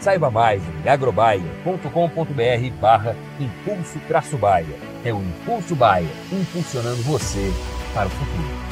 Saiba mais em agrobaia.com.br barra Impulso Traço Baia. É o Impulso Baia, impulsionando você para o futuro.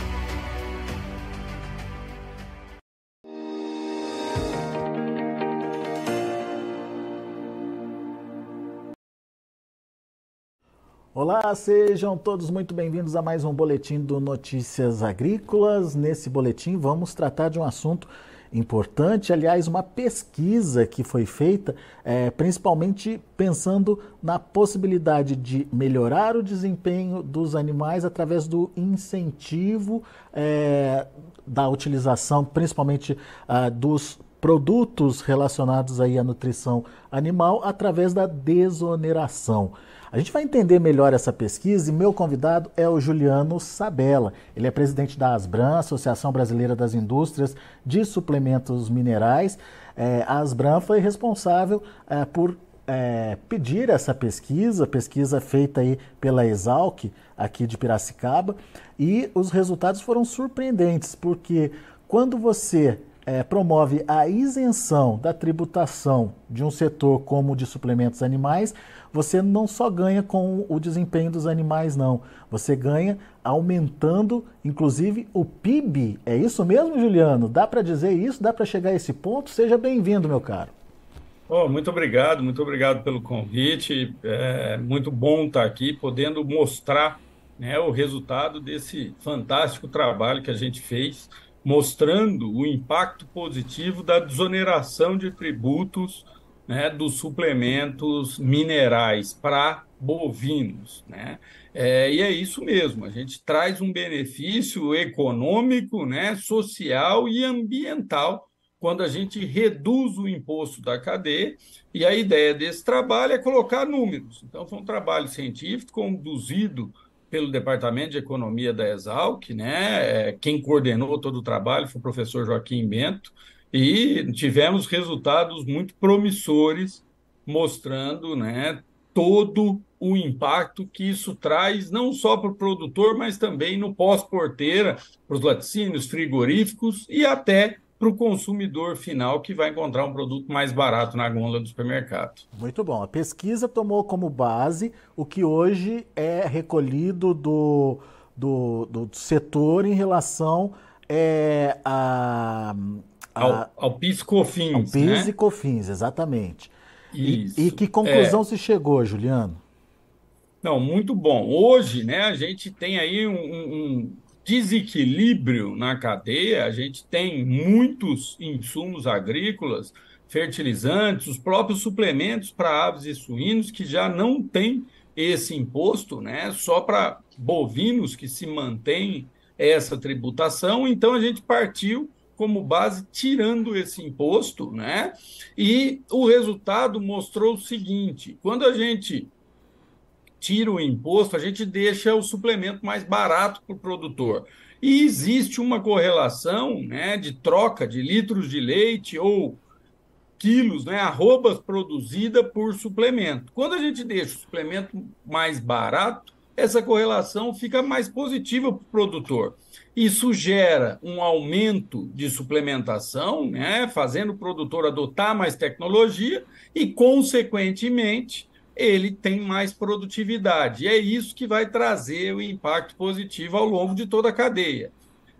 Olá, sejam todos muito bem-vindos a mais um boletim do Notícias Agrícolas. Nesse boletim vamos tratar de um assunto importante, aliás, uma pesquisa que foi feita, é, principalmente pensando na possibilidade de melhorar o desempenho dos animais através do incentivo é, da utilização, principalmente ah, dos produtos relacionados aí à nutrição animal através da desoneração. A gente vai entender melhor essa pesquisa e meu convidado é o Juliano Sabella. Ele é presidente da Asbram, Associação Brasileira das Indústrias de Suplementos Minerais. É, a Asbram foi responsável é, por é, pedir essa pesquisa, pesquisa feita aí pela Exalc, aqui de Piracicaba, e os resultados foram surpreendentes, porque quando você é, promove a isenção da tributação de um setor como o de suplementos animais, você não só ganha com o desempenho dos animais, não. Você ganha aumentando, inclusive, o PIB. É isso mesmo, Juliano? Dá para dizer isso? Dá para chegar a esse ponto? Seja bem-vindo, meu caro. Oh, muito obrigado, muito obrigado pelo convite. É muito bom estar aqui, podendo mostrar né, o resultado desse fantástico trabalho que a gente fez mostrando o impacto positivo da desoneração de tributos né, dos suplementos minerais para bovinos. Né? É, e é isso mesmo, a gente traz um benefício econômico, né, social e ambiental quando a gente reduz o imposto da cadeia, e a ideia desse trabalho é colocar números. Então, foi um trabalho científico conduzido pelo Departamento de Economia da Exalc, né? É, quem coordenou todo o trabalho foi o professor Joaquim Bento, e tivemos resultados muito promissores, mostrando né, todo o impacto que isso traz, não só para o produtor, mas também no pós-porteira, para os laticínios, frigoríficos e até para o consumidor final que vai encontrar um produto mais barato na gôndola do supermercado. Muito bom. A pesquisa tomou como base o que hoje é recolhido do, do, do setor em relação é, a, a, ao, ao PIS COFINS. Ao PIS né? e COFINS, exatamente. E, e que conclusão é... se chegou, Juliano? Não, muito bom. Hoje, né, a gente tem aí um, um desequilíbrio na cadeia, a gente tem muitos insumos agrícolas, fertilizantes, os próprios suplementos para aves e suínos que já não têm esse imposto, né? Só para bovinos que se mantém essa tributação. Então a gente partiu como base tirando esse imposto, né? E o resultado mostrou o seguinte: quando a gente tira o imposto, a gente deixa o suplemento mais barato para o produtor. E existe uma correlação né, de troca de litros de leite ou quilos, né, arrobas produzida por suplemento. Quando a gente deixa o suplemento mais barato, essa correlação fica mais positiva para o produtor. Isso gera um aumento de suplementação, né, fazendo o produtor adotar mais tecnologia e, consequentemente, ele tem mais produtividade. E é isso que vai trazer o impacto positivo ao longo de toda a cadeia.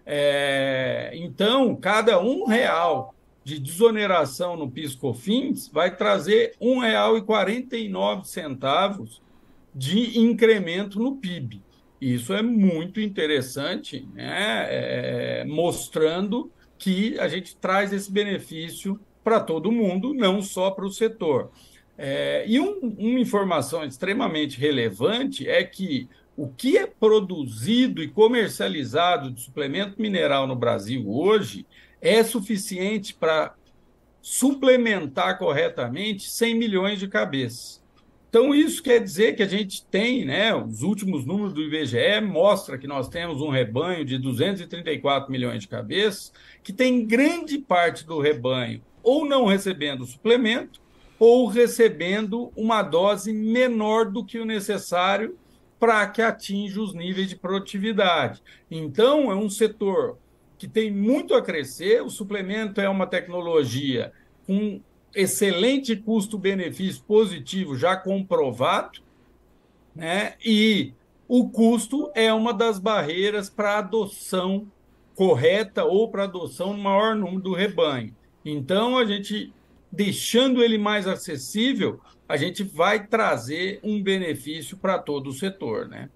É, então, cada um real de desoneração no PIS/COFINS vai trazer R$ 1,49 de incremento no PIB. Isso é muito interessante, né? É, mostrando que a gente traz esse benefício para todo mundo, não só para o setor. É, e um, uma informação extremamente relevante é que o que é produzido e comercializado de suplemento mineral no Brasil hoje é suficiente para suplementar corretamente 100 milhões de cabeças. Então, isso quer dizer que a gente tem, né, os últimos números do IBGE mostra que nós temos um rebanho de 234 milhões de cabeças, que tem grande parte do rebanho ou não recebendo suplemento, ou recebendo uma dose menor do que o necessário para que atinja os níveis de produtividade. Então, é um setor que tem muito a crescer, o suplemento é uma tecnologia com excelente custo-benefício positivo já comprovado, né? E o custo é uma das barreiras para adoção correta ou para adoção no maior número do rebanho. Então, a gente, deixando ele mais acessível, a gente vai trazer um benefício para todo o setor, né?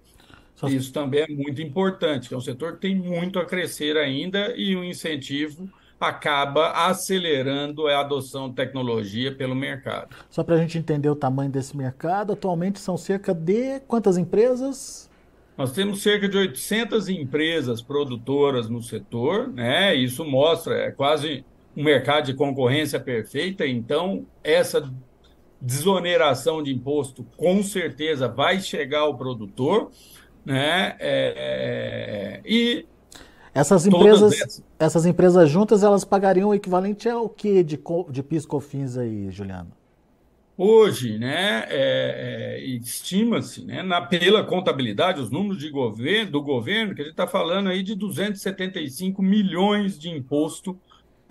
Só... Isso também é muito importante, que é um setor que tem muito a crescer ainda e o incentivo acaba acelerando a adoção de tecnologia pelo mercado. Só para a gente entender o tamanho desse mercado, atualmente são cerca de quantas empresas? Nós temos cerca de 800 empresas produtoras no setor, né? Isso mostra, é quase um mercado de concorrência perfeita, então essa desoneração de imposto com certeza vai chegar ao produtor, né? É, é, e essas empresas, essas... essas... empresas juntas, elas pagariam o equivalente ao que de, de PIS COFINS aí, Juliano? Hoje, né, é, é, estima-se, né, na, pela contabilidade, os números de governo, do governo, que a gente está falando aí de 275 milhões de imposto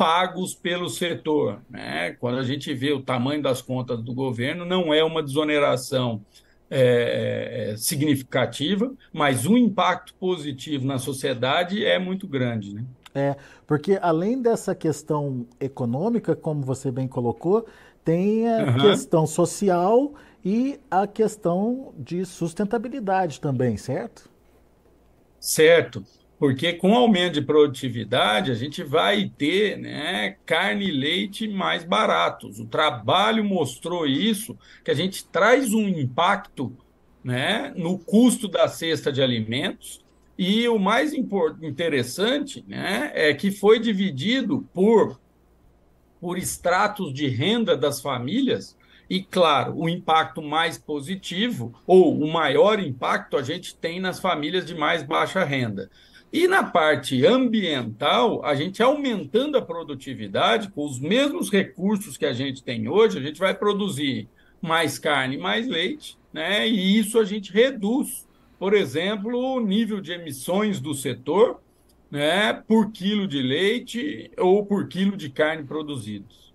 pagos pelo setor. Né? Quando a gente vê o tamanho das contas do governo, não é uma desoneração é, é, significativa, mas o impacto positivo na sociedade é muito grande. Né? É, porque além dessa questão econômica, como você bem colocou, tem a uhum. questão social e a questão de sustentabilidade também, certo? Certo, porque com aumento de produtividade a gente vai ter né, carne e leite mais baratos. O trabalho mostrou isso, que a gente traz um impacto né, no custo da cesta de alimentos. E o mais interessante né, é que foi dividido por, por estratos de renda das famílias. E, claro, o impacto mais positivo, ou o maior impacto, a gente tem nas famílias de mais baixa renda. E na parte ambiental, a gente aumentando a produtividade, com os mesmos recursos que a gente tem hoje, a gente vai produzir mais carne, mais leite, né? E isso a gente reduz, por exemplo, o nível de emissões do setor, né, por quilo de leite ou por quilo de carne produzidos.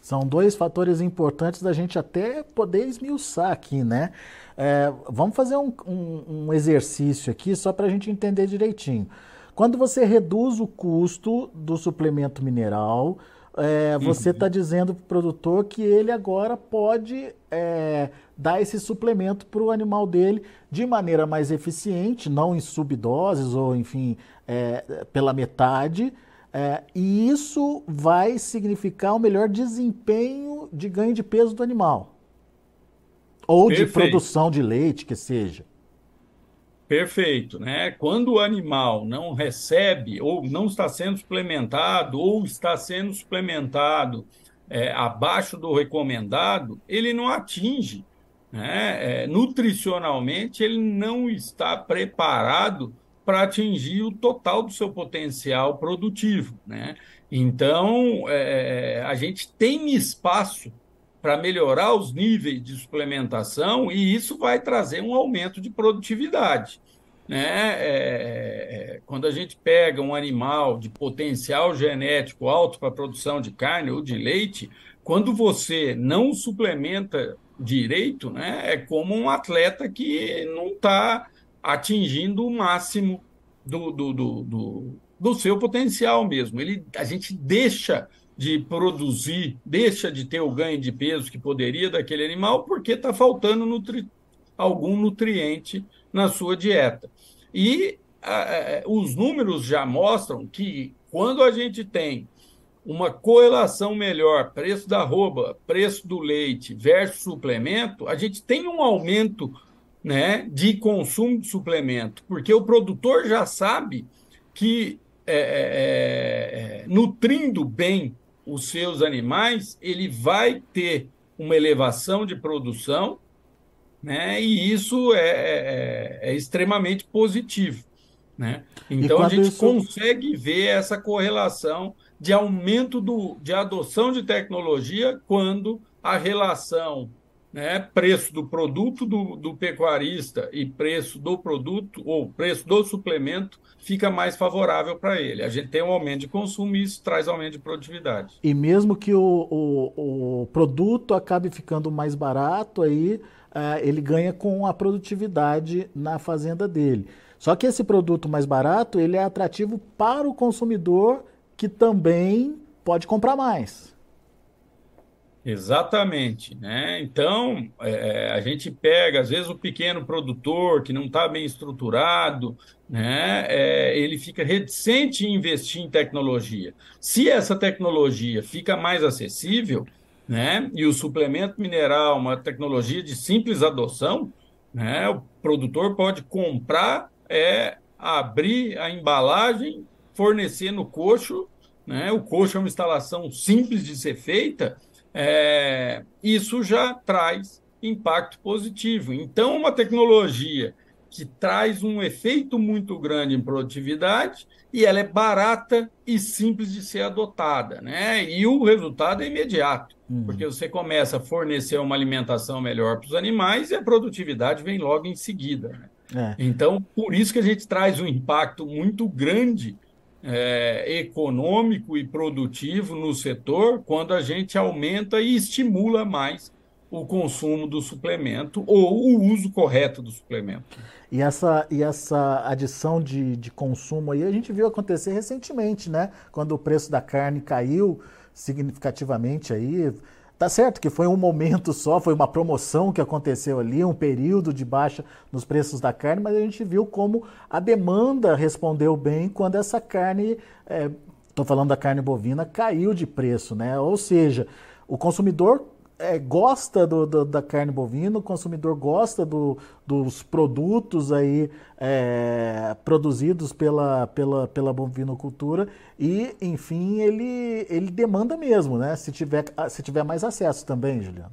São dois fatores importantes da gente até poder esmiuçar aqui, né? É, vamos fazer um, um, um exercício aqui só para a gente entender direitinho. Quando você reduz o custo do suplemento mineral, é, você está uhum. dizendo para o produtor que ele agora pode é, dar esse suplemento para o animal dele de maneira mais eficiente, não em subdoses ou, enfim, é, pela metade. É, e isso vai significar um melhor desempenho de ganho de peso do animal. Ou Perfeito. de produção de leite, que seja. Perfeito, né? Quando o animal não recebe ou não está sendo suplementado ou está sendo suplementado é, abaixo do recomendado, ele não atinge, né? É, nutricionalmente ele não está preparado para atingir o total do seu potencial produtivo, né? Então é, a gente tem espaço para melhorar os níveis de suplementação e isso vai trazer um aumento de produtividade. Né? É, é, quando a gente pega um animal de potencial genético alto para produção de carne ou de leite, quando você não suplementa direito, né, é como um atleta que não está atingindo o máximo do, do, do, do, do seu potencial mesmo. Ele, a gente deixa de produzir, deixa de ter o ganho de peso que poderia daquele animal, porque está faltando nutri algum nutriente na sua dieta. E a, os números já mostram que quando a gente tem uma correlação melhor, preço da arroba, preço do leite versus suplemento, a gente tem um aumento né, de consumo de suplemento, porque o produtor já sabe que é, é, é, nutrindo bem os seus animais, ele vai ter uma elevação de produção, né, e isso é, é, é extremamente positivo. Né? Então a gente isso... consegue ver essa correlação de aumento do, de adoção de tecnologia quando a relação né, preço do produto do, do pecuarista e preço do produto ou preço do suplemento fica mais favorável para ele. A gente tem um aumento de consumo e isso traz aumento de produtividade. E mesmo que o, o, o produto acabe ficando mais barato, aí uh, ele ganha com a produtividade na fazenda dele. Só que esse produto mais barato ele é atrativo para o consumidor que também pode comprar mais. Exatamente, né? Então é, a gente pega às vezes o pequeno produtor que não está bem estruturado, né? É, ele fica reticente em investir em tecnologia. Se essa tecnologia fica mais acessível, né? E o suplemento mineral, uma tecnologia de simples adoção, né? O produtor pode comprar, é abrir a embalagem, fornecer no coxo, né? O coxo é uma instalação simples de ser feita é, isso já traz impacto positivo. Então, uma tecnologia que traz um efeito muito grande em produtividade e ela é barata e simples de ser adotada, né? E o resultado é imediato, uhum. porque você começa a fornecer uma alimentação melhor para os animais e a produtividade vem logo em seguida. Né? É. Então, por isso que a gente traz um impacto muito grande é, econômico e produtivo no setor quando a gente aumenta e estimula mais o consumo do suplemento ou o uso correto do suplemento. E essa, e essa adição de, de consumo aí a gente viu acontecer recentemente, né? Quando o preço da carne caiu significativamente aí, Tá certo que foi um momento só, foi uma promoção que aconteceu ali, um período de baixa nos preços da carne, mas a gente viu como a demanda respondeu bem quando essa carne, estou é, falando da carne bovina, caiu de preço, né? Ou seja, o consumidor é, gosta do, do, da carne bovina, o consumidor gosta do, dos produtos aí é, produzidos pela, pela, pela bovinocultura e, enfim, ele, ele demanda mesmo, né? Se tiver, se tiver mais acesso também, Juliano.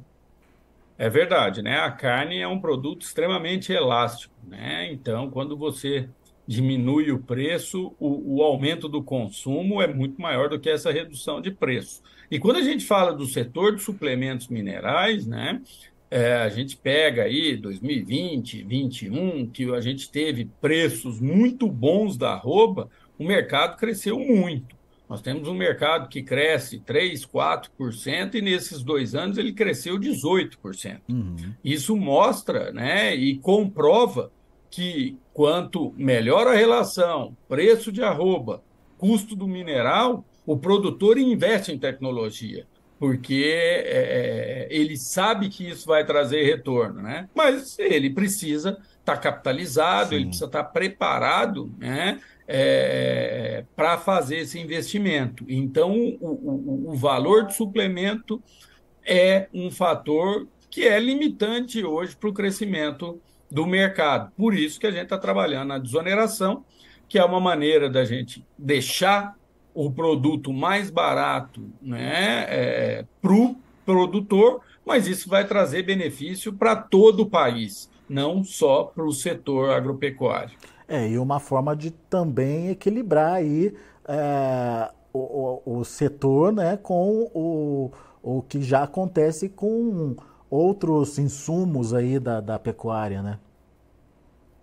É verdade, né? A carne é um produto extremamente elástico, né? Então, quando você diminui o preço, o, o aumento do consumo é muito maior do que essa redução de preço. E quando a gente fala do setor de suplementos minerais, né, é, a gente pega aí 2020, 2021, que a gente teve preços muito bons da arroba, o mercado cresceu muito. Nós temos um mercado que cresce 3, 4%, e nesses dois anos ele cresceu 18%. Uhum. Isso mostra né, e comprova que quanto melhor a relação preço de arroba, custo do mineral, o produtor investe em tecnologia, porque é, é, ele sabe que isso vai trazer retorno, né? Mas ele precisa estar tá capitalizado, Sim. ele precisa estar tá preparado, né? É, para fazer esse investimento. Então, o, o, o valor do suplemento é um fator que é limitante hoje para o crescimento do mercado. Por isso que a gente está trabalhando na desoneração, que é uma maneira da gente deixar o produto mais barato né, é, para o produtor, mas isso vai trazer benefício para todo o país, não só para o setor agropecuário. É, e uma forma de também equilibrar aí é, o, o, o, setor né, com o, o que já acontece com outros insumos aí da, da pecuária, né?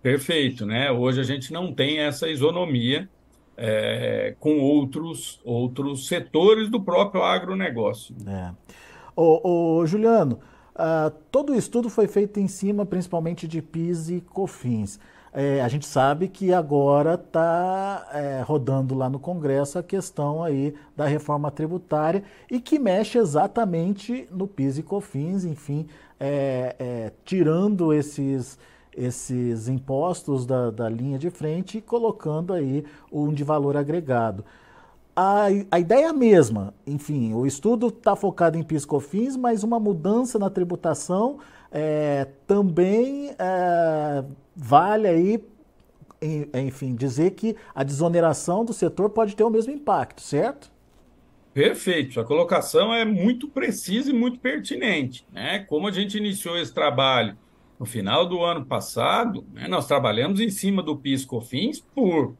Perfeito, né? Hoje a gente não tem essa isonomia é, com outros, outros setores do próprio agronegócio. É. Ô, ô Juliano, uh, todo o estudo foi feito em cima principalmente de PIS e COFINS. É, a gente sabe que agora está é, rodando lá no Congresso a questão aí da reforma tributária e que mexe exatamente no PIS e COFINS, enfim, é, é, tirando esses, esses impostos da, da linha de frente e colocando aí um de valor agregado. A, a ideia é a mesma, enfim, o estudo está focado em PIS/COFINS, mas uma mudança na tributação é, também é, vale aí, enfim, dizer que a desoneração do setor pode ter o mesmo impacto, certo? Perfeito, a colocação é muito precisa e muito pertinente. Né? Como a gente iniciou esse trabalho no final do ano passado, né, nós trabalhamos em cima do PIS/COFINS por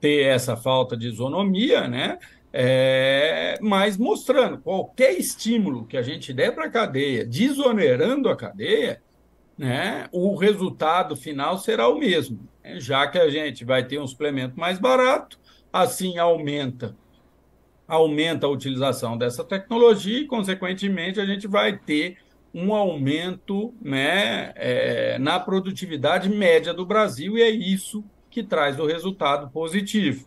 ter essa falta de isonomia, né? É, mas mostrando qualquer estímulo que a gente der para a cadeia, desonerando a cadeia, né, o resultado final será o mesmo. Né? Já que a gente vai ter um suplemento mais barato, assim aumenta aumenta a utilização dessa tecnologia e, consequentemente, a gente vai ter um aumento né, é, na produtividade média do Brasil, e é isso que traz o resultado positivo.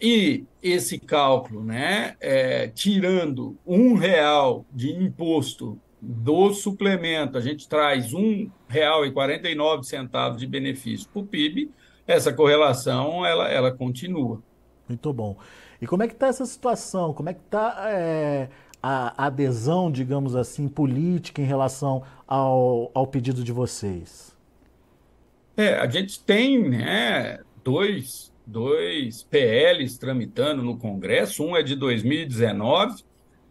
E esse cálculo, né, é, tirando um real de imposto do suplemento, a gente traz um real e 49 centavos de benefício para o PIB, essa correlação ela, ela continua. Muito bom. E como é que está essa situação? Como é que está é, a adesão, digamos assim, política em relação ao, ao pedido de vocês? É, a gente tem né, dois dois PLs tramitando no Congresso. Um é de 2019,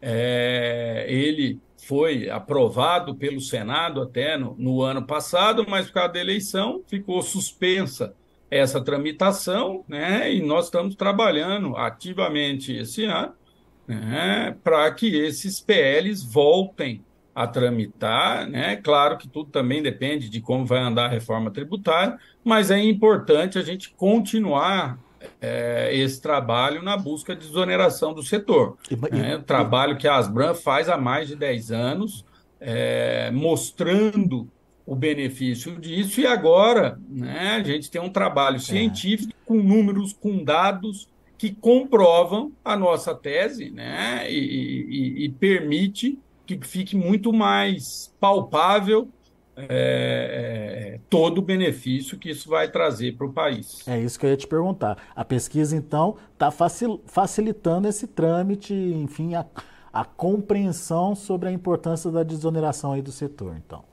é, ele foi aprovado pelo Senado até no, no, ano passado, mas por causa da eleição ficou suspensa essa tramitação, né? E nós estamos trabalhando ativamente esse ano né, para que esses PLs voltem a tramitar, né? Claro que tudo também depende de como vai andar a reforma tributária, mas é importante a gente continuar é, esse trabalho na busca de desoneração do setor. E, né? O trabalho que a Asbram faz há mais de 10 anos, é, mostrando o benefício disso, e agora né, a gente tem um trabalho é. científico é. com números, com dados que comprovam a nossa tese né, e, e, e permite que fique muito mais palpável é, é, todo o benefício que isso vai trazer para o país. É isso que eu ia te perguntar. A pesquisa, então, está facil, facilitando esse trâmite, enfim, a, a, compreensão sobre a importância da desoneração aí do setor, então.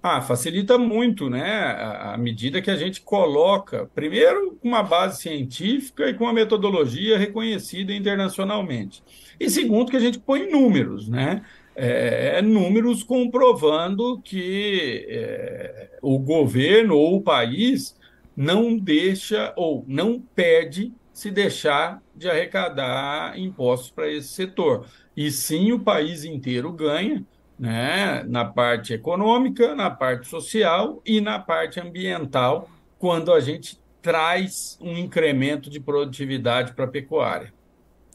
Ah, facilita muito, né? À medida que a gente coloca, primeiro, uma base científica e com uma metodologia reconhecida internacionalmente. E segundo, que a gente põe números, né? É, é, números comprovando que é, o governo ou o país não deixa ou não perde se deixar de arrecadar impostos para esse setor. E sim, o país inteiro ganha, né, na parte econômica, na parte social e na parte ambiental, quando a gente traz um incremento de produtividade para a pecuária.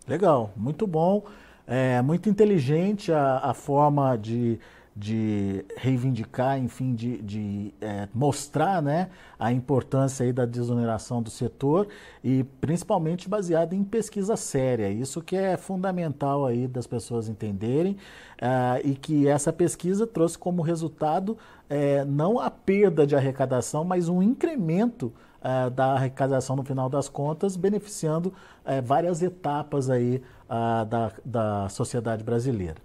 Legal, muito bom. É muito inteligente a, a forma de, de reivindicar, enfim, de, de é, mostrar né, a importância aí da desoneração do setor e principalmente baseada em pesquisa séria. Isso que é fundamental aí das pessoas entenderem uh, e que essa pesquisa trouxe como resultado é, não a perda de arrecadação, mas um incremento uh, da arrecadação no final das contas, beneficiando uh, várias etapas aí uh, da, da sociedade brasileira.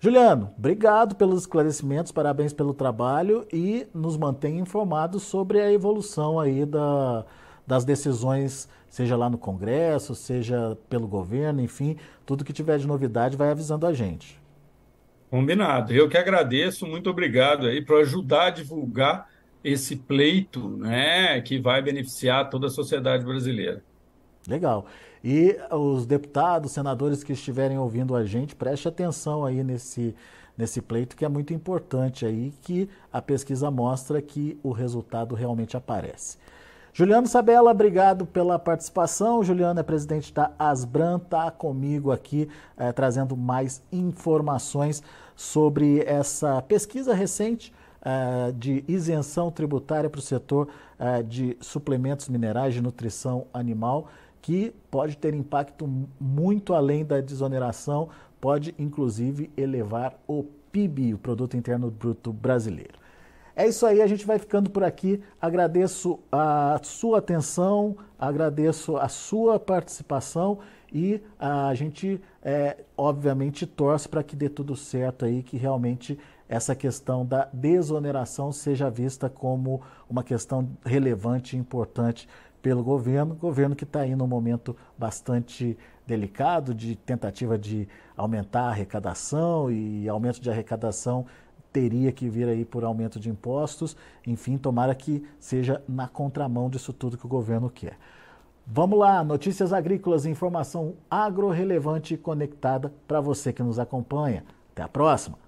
Juliano, obrigado pelos esclarecimentos, parabéns pelo trabalho e nos mantenha informados sobre a evolução aí da, das decisões, seja lá no Congresso, seja pelo governo, enfim, tudo que tiver de novidade vai avisando a gente. Combinado. Eu que agradeço, muito obrigado aí por ajudar a divulgar esse pleito, né, que vai beneficiar toda a sociedade brasileira. Legal. E os deputados, senadores que estiverem ouvindo a gente, preste atenção aí nesse, nesse pleito que é muito importante aí, que a pesquisa mostra que o resultado realmente aparece. Juliano Sabella, obrigado pela participação. Juliano é presidente da Asbran, está comigo aqui eh, trazendo mais informações sobre essa pesquisa recente uh, de isenção tributária para o setor uh, de suplementos minerais de nutrição animal, que pode ter impacto muito além da desoneração, pode inclusive elevar o PIB, o Produto Interno Bruto Brasileiro. É isso aí, a gente vai ficando por aqui. Agradeço a sua atenção, agradeço a sua participação e a gente, é, obviamente, torce para que dê tudo certo aí, que realmente essa questão da desoneração seja vista como uma questão relevante e importante pelo governo, governo que está aí num momento bastante delicado de tentativa de aumentar a arrecadação e aumento de arrecadação teria que vir aí por aumento de impostos. Enfim, tomara que seja na contramão disso tudo que o governo quer. Vamos lá, notícias agrícolas, informação agro-relevante e conectada para você que nos acompanha. Até a próxima!